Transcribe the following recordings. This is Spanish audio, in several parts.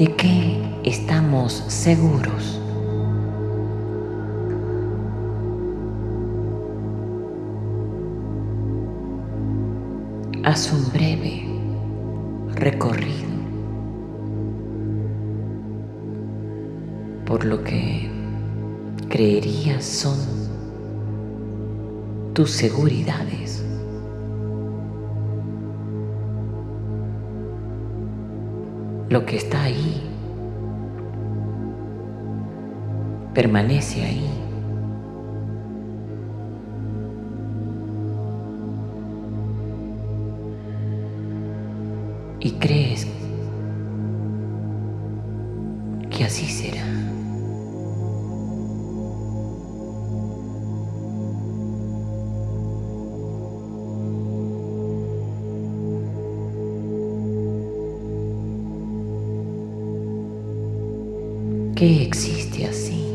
de qué estamos seguros. Haz un breve recorrido por lo que creerías son tus seguridades. Lo que está ahí permanece ahí. Y crees que así será. ¿Qué existe así?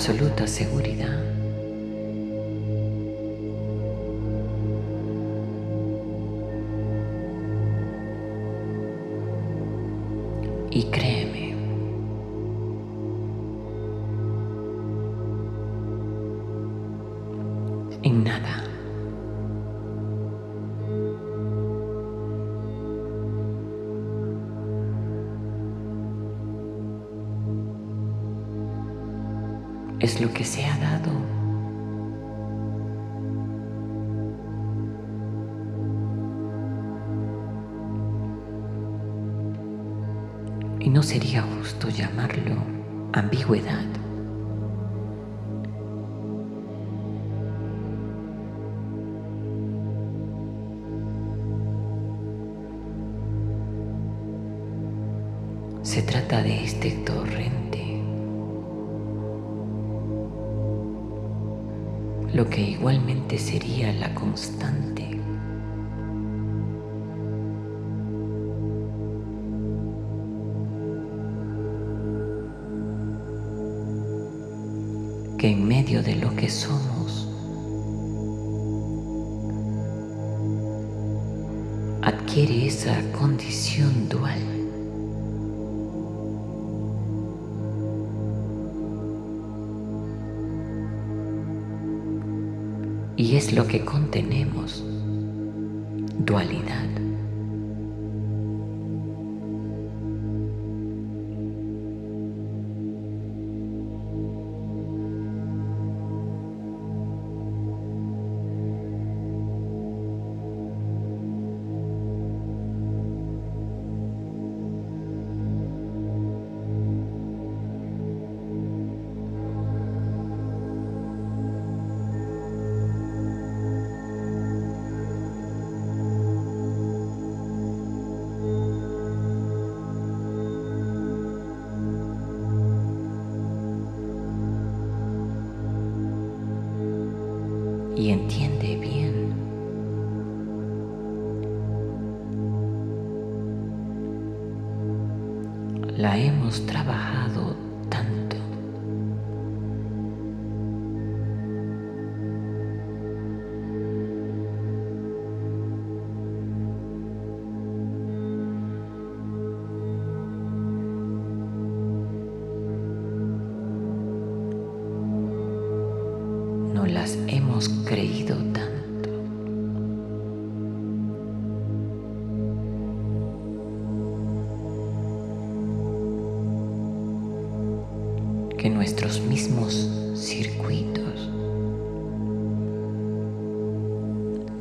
Absoluta seguridad. Y créeme, lo que se ha dado. Y no sería justo llamarlo ambigüedad. Se trata de este torrente lo que igualmente sería la constante. Que en medio de lo que somos adquiere esa condición dual. Y es lo que contenemos, dualidad. La hemos trabajado tanto.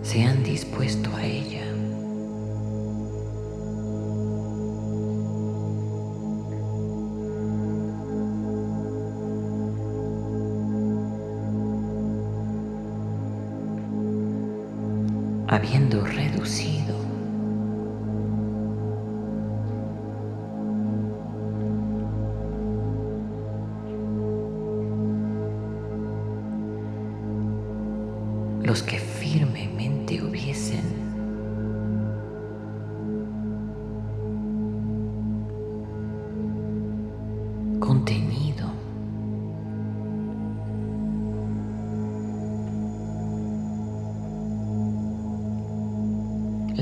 Se han dispuesto a ella.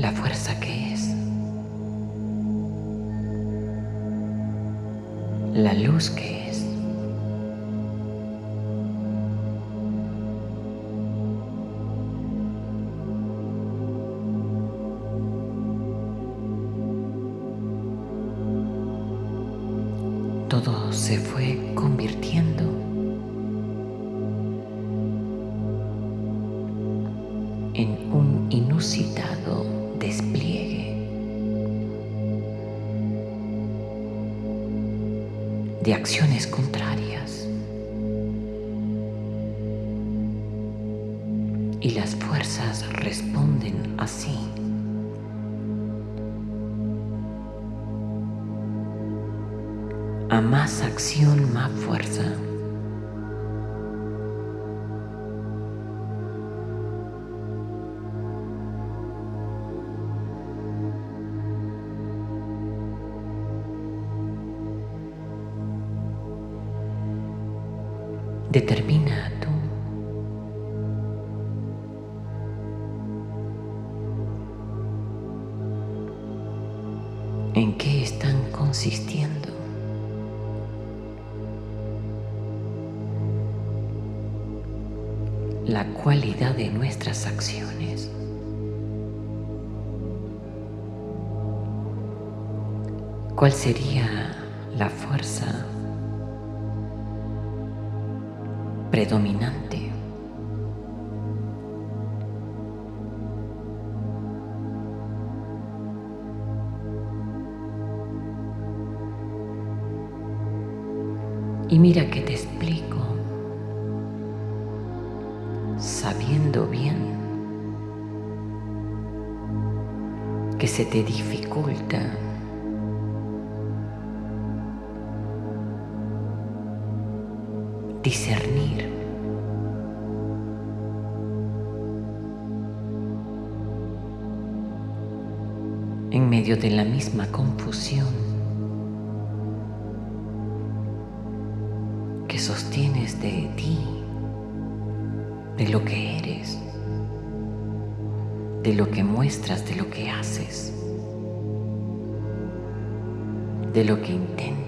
La fuerza que es, la luz que todo y las fuerzas responden así. a más acción, más fuerza. La cualidad de nuestras acciones. ¿Cuál sería la fuerza predominante? Y mira que te se te dificulta. Discernir. En medio de la misma confusión que sostienes de ti de lo que eres, de lo que muestras, de lo que haces, de lo que intentas.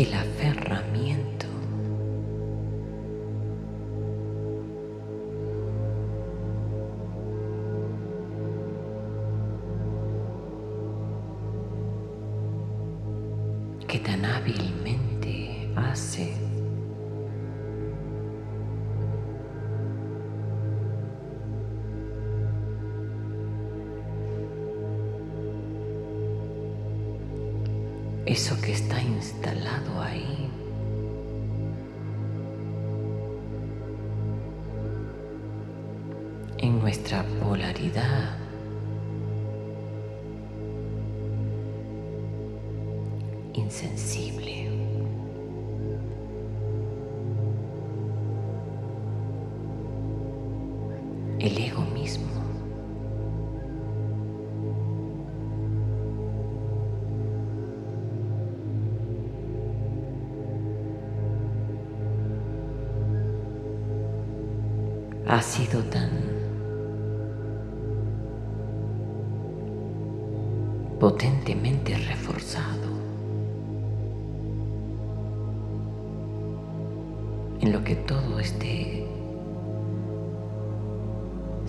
El aferramiento. En nuestra polaridad. Insensible. El ego mismo. ha sido tan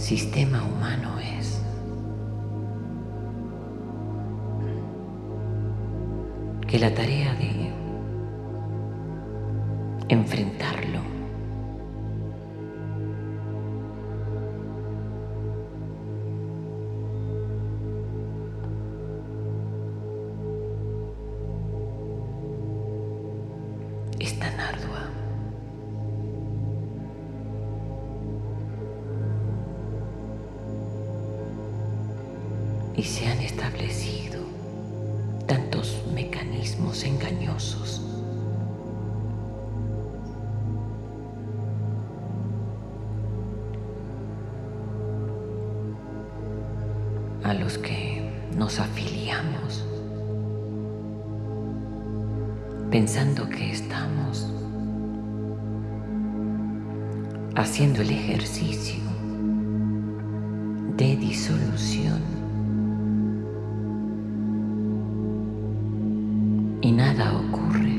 sistema humano es. Que la tarea de enfrentarlo a los que nos afiliamos pensando que estamos haciendo el ejercicio de disolución y nada ocurre.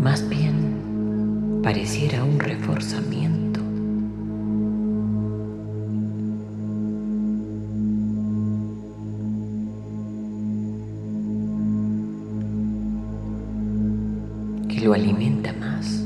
Más bien pareciera un reforzamiento lo alimenta más.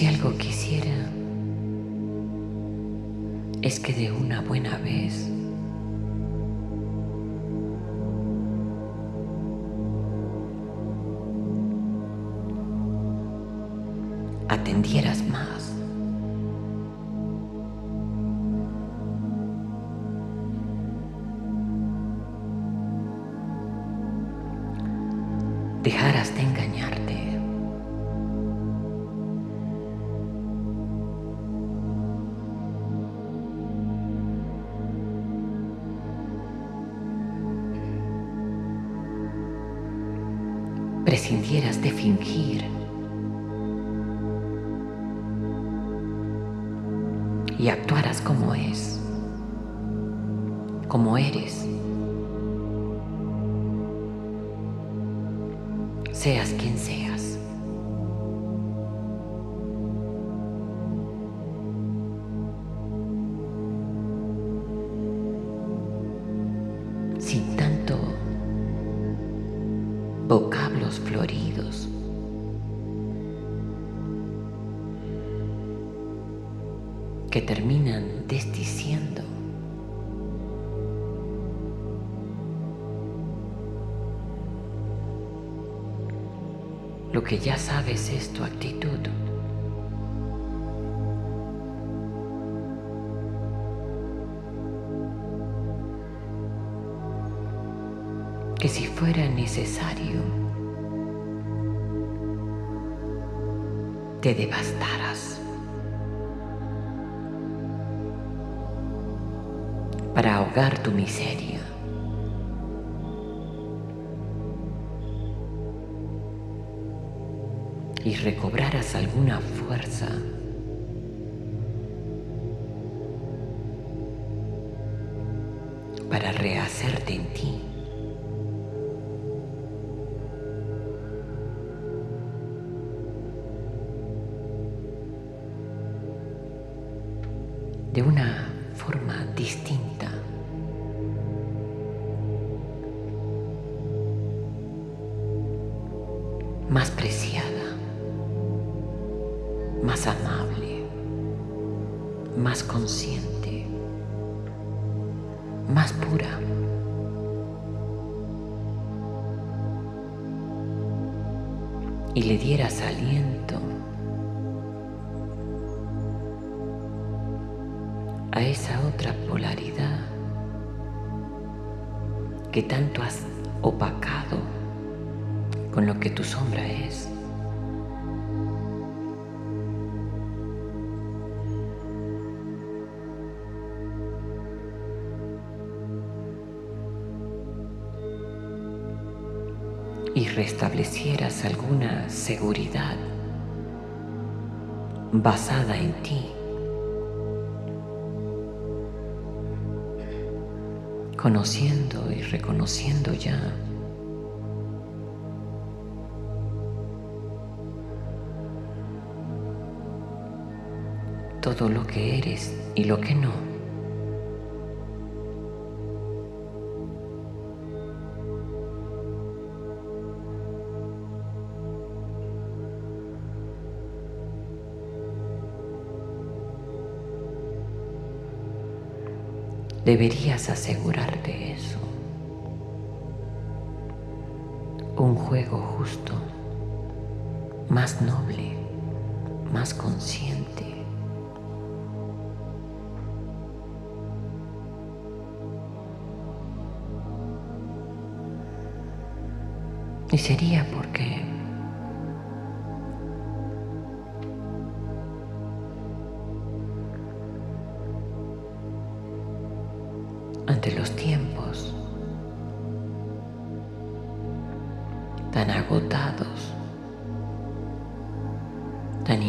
Si algo quisiera es que de una buena vez Prescindieras de fingir. y actuaras como es, como eres. Seas quien seas. Terminan desdiciendo. Lo que ya sabes es tu actitud. Que si fuera necesario, te devastaras. Tu miseria. Y recobraras alguna fuerza para rehacerte en ti. A esa otra polaridad que tanto has opacado con lo que tu sombra es. y restablecieras alguna seguridad basada en ti. Conociendo y reconociendo ya todo lo que eres y lo que no. Deberías asegurarte eso. Un juego justo, más noble, más consciente. Y sería porque ante los tiempos tan agotados, tan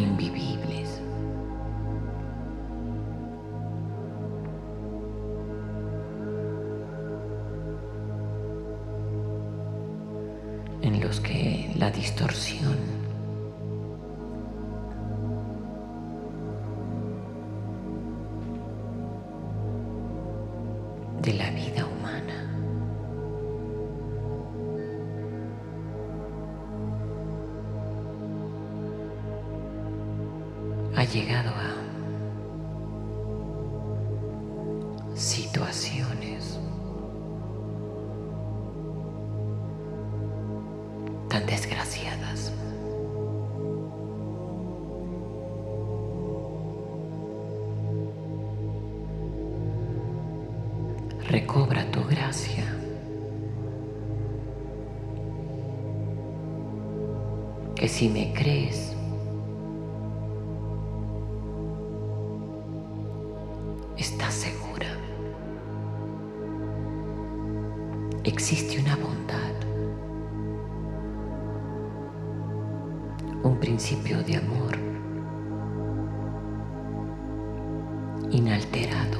ha llegado a situaciones tan desgraciadas. Recobra tu gracia. Que si me crees, un principio de amor inalterado,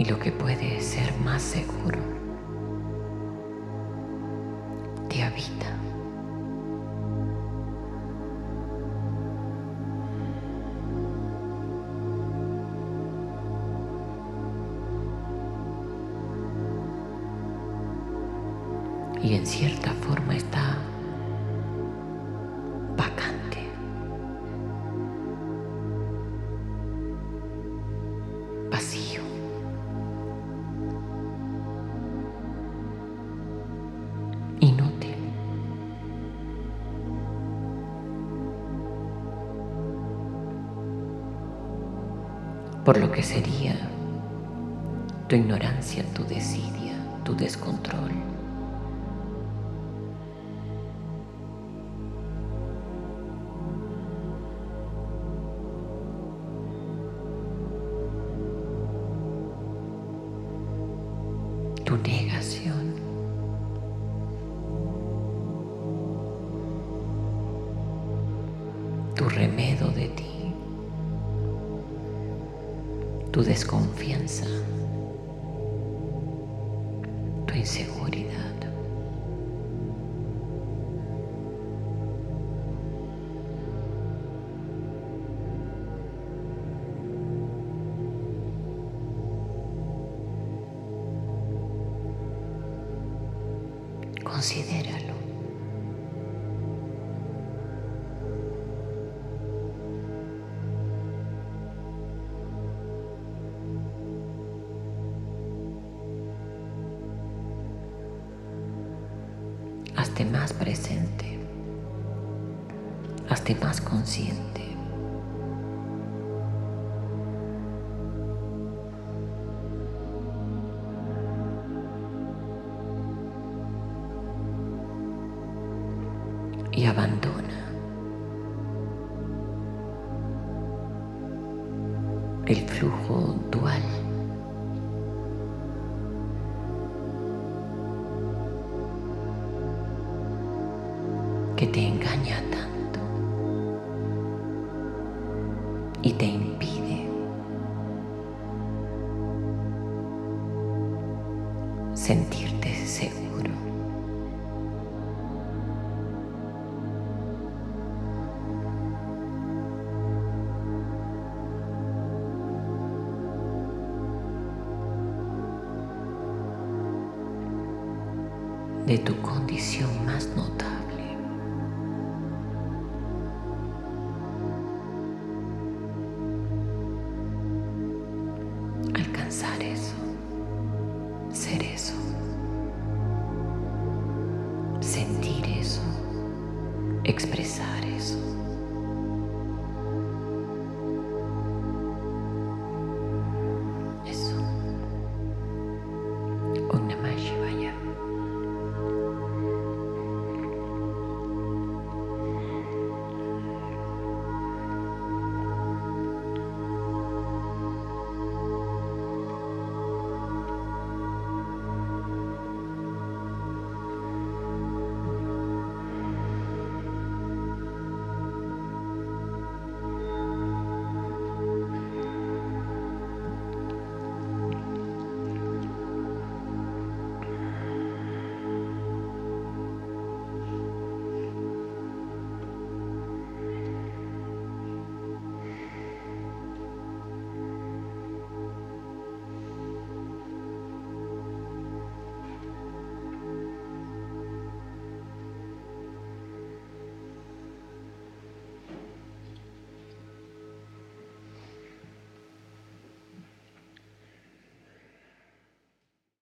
Y lo que puede ser más seguro te habita. y en cierta forma está Por lo que sería tu ignorancia, tu desidia, tu descontrol. Considéralo. Y abandona el flujo dual. que te engaña tanto y te impide sentirte más notable.